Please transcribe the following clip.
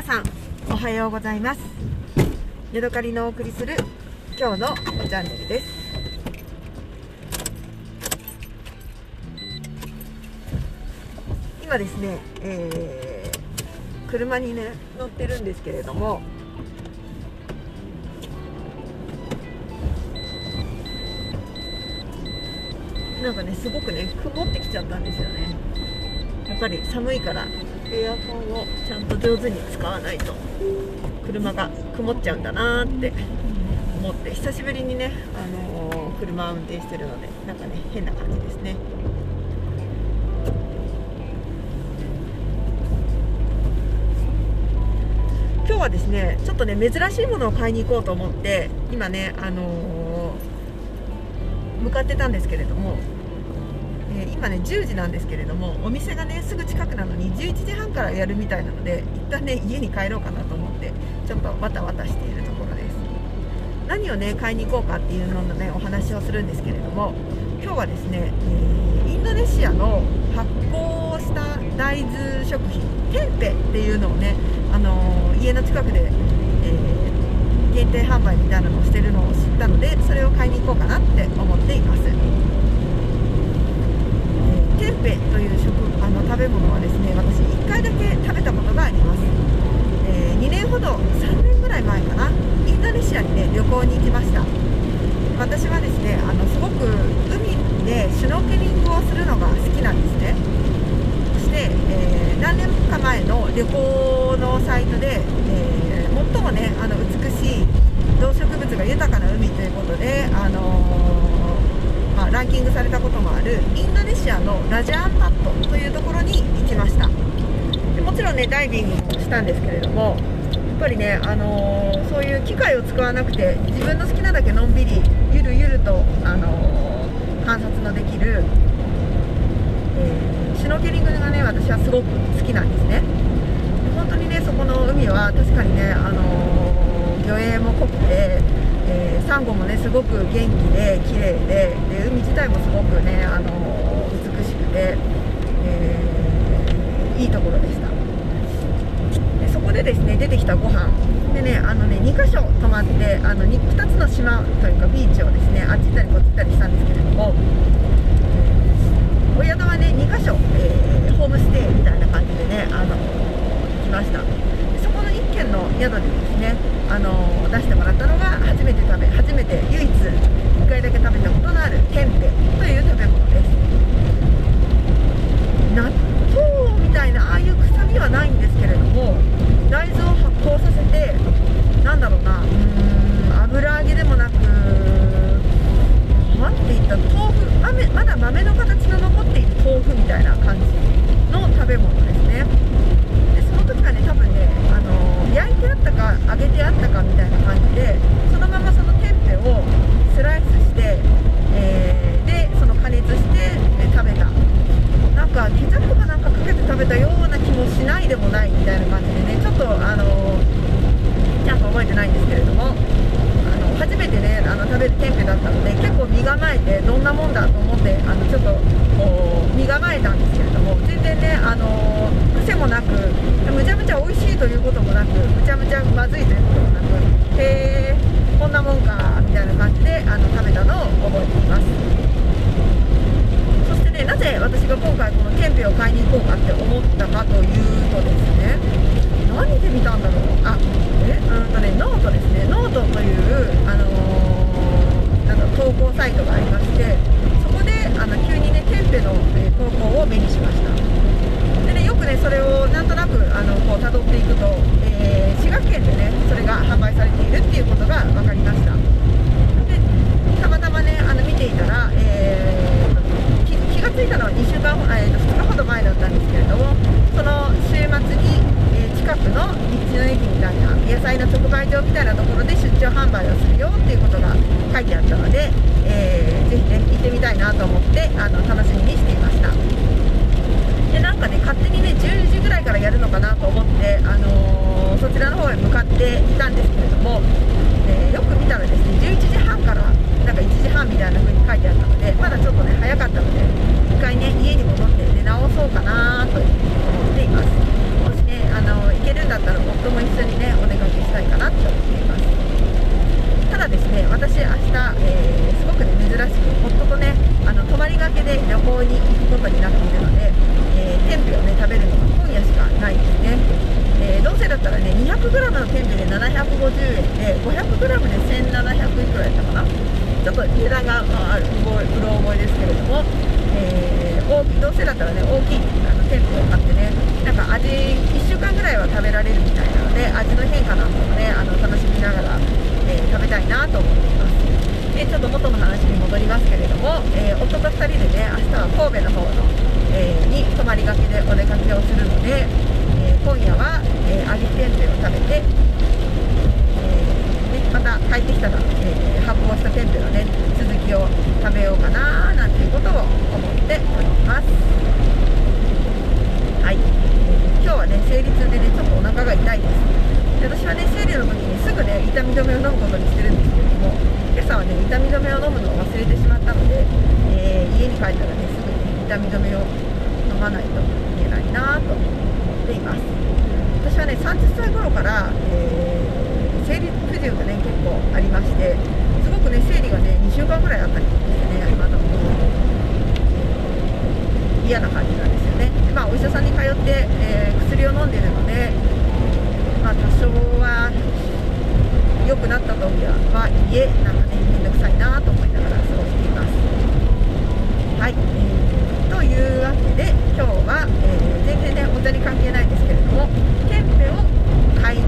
皆さんおはようございます。ヤドカリのお送りする今日のチャンネルです。今ですね、えー、車にね乗ってるんですけれどもなんかねすごくね曇ってきちゃったんですよね。やっぱり寒いから。エアコンをちゃんと上手に使わないと車が曇っちゃうんだなって思って久しぶりにね、あのー、車を運転してるのでなんかね変な感じですね。今日はですねちょっとね珍しいものを買いに行こうと思って今ねあのー、向かってたんですけれどもえー、今ね10時なんですけれどもお店がねすぐ近くなのに11時半からやるみたいなので一旦ね家に帰ろうかなと思ってちょっとわたわたしているところです。何をね買いに行こうかっていうののねお話をするんですけれども今日はですね、えー、インドネシアの発酵した大豆食品テンペっていうのをね、あのー、家の近くで、えー、限定販売みたいなのをしてるのを知ったのでそれを買いに行こうかなって思っています。テンペという食あの食べ物はですね私1回だけ食べたことがあります、えー、2年ほど3年ぐらい前かなインドネシアにね旅行に行きました。私はですねあのすごく海でシュノーケリングをするのが好きなんですね。そして、えー、何年か前の旅行のサイトで、えー、最もねあの美しい動植物が豊かな海ということで、あのーまあ、ランキングされたこともあるインドネシアのラジャーパットというところに行きました。でもちろんねダイビングもしたんですけれどもやっぱりね、あのー、そういう機械を使わなくて自分の好きなだけのんびりゆるゆると、あのー、観察のできる、えー、シュノーケリングがね私はすごく好きなんですね。本当にねそこの海は確かにね、あの魚影も濃くてえー、サンゴもねすごく元気で綺麗でで海自体もすごくね、あの美しくて、えー、いいところでした。でそこでですね出てきたご飯。でねあのね2か所泊まってあの 2, 2つの島というかビーチをですねあっち行ったりこっち行ったりしたんですけれどもお宿はね2か所、えー、ホームステイみたいな感じでね、あの来ましたそこの1軒の宿でですね、あの出してもらったのが初めて食べ初めて唯一1回だけ食べたことのあるテンペという食べ物です納豆みたいなああいう臭みはないんですけれども大豆を発酵させてなんだろうなうーん油揚げでもなく何て言った豆腐豆まだ豆の形の残っている豆腐みたいな感じの食べ物ですねでその時はね多分ねあの焼いてあったか揚げてあったかみたいな感じでそのままそのテンペをスライスして、えー、でその加熱して、え食べたなんかケチャップかなんかかけて食べたような気もしないでもないみたいな感じでねちょっとあのちゃんと覚えてないんですけれども初めてねあの食べるテンペだったので結構身構えてどんなもんだと思ってあのちょっと身構えたんですけれども全然ねあの癖もなくむちゃむちゃ美味しいということもなくむちゃむちゃまずいということもなくへえこんなもんかみたいな感じであの食べたのを覚えていますそしてねなぜ私が今回このテンペを買いに行こうかって思ったかというとですね何で見たんだろうあえうんとねノートですねノートというあのー、なんか投稿サイトがありましてそこであの急にねテンペの、え投稿を目にしましたでねよくねそれをなんとなくあのこう辿っていくと、えー、滋賀県でねそれが販売されているっていうことが分かりましたでたまたまねあの見ていたら、えー、気気がついたのは2週間、えー、2日ほど前だったんですけれどもその週末に近くの道の駅みたいな野菜の直売所みたいなところで出張販売をするよっていうことが書いてあったので、えー、ぜひね行ってみたいなと思ってあの楽しみにしていました。でなんかね勝手にね10時ぐらいからやるのかなと思って、あのー、そちらの方へ向かっていたんですけれども、えー、よく見たらですね11時半からなんか1時半みたいな風に書いてあったのでまだちょっとね早かったので1回ね家に戻って寝直そうかなと思っていますあの行けるんだったら夫もね旅行に行くことになっているので、えー、天日をね食べるのが今夜しかないですね、えー、どうせだったらね 200g の天日で750円で 500g で1700いくらやったかな。ちょっと値段が、まあ、うろ覚えですけれども、えー、大きどうせだったらね大きいあの天日を買ってねなんか味1週間ぐらいは食べられるみたいなので味の変化なんかもねあの楽しみながら、え食べたいなと思っています。でちょっと元の話に戻りますけれども、えー、夫と2人でね明日は神戸の方の、えー、に泊まりがけでお出かけをするので、えー、今夜は、えー、揚げ天ぷを食べて、えね、また帰ってきたら、え発酵した天ぷのね続きを食べようかななんていうことを思っておりますはい、今日はね生理痛でねちょっとお腹が痛いですで私はね生理の時にすぐね痛み止めを飲むことにしてるんですけれども今朝はね痛み止めを飲むのを忘れてしまったので、えー、家に帰ったらねすぐに痛み止めを飲まないといけないなと思っています。私はね30歳頃から、えー、生理不自由がね結構ありましてすごくね生理がね2週間ぐらいあったりしてねあの嫌な感じなんですよね。で、まあ、お医者さんに通って、えー、薬を飲んでるので、まあ、多少は良くなったとはいえなんかね面倒くさいなと思いながら過ごしてはい、というわけで今日は、えー、全然ねお茶に関係ないですけれどもテンペを買い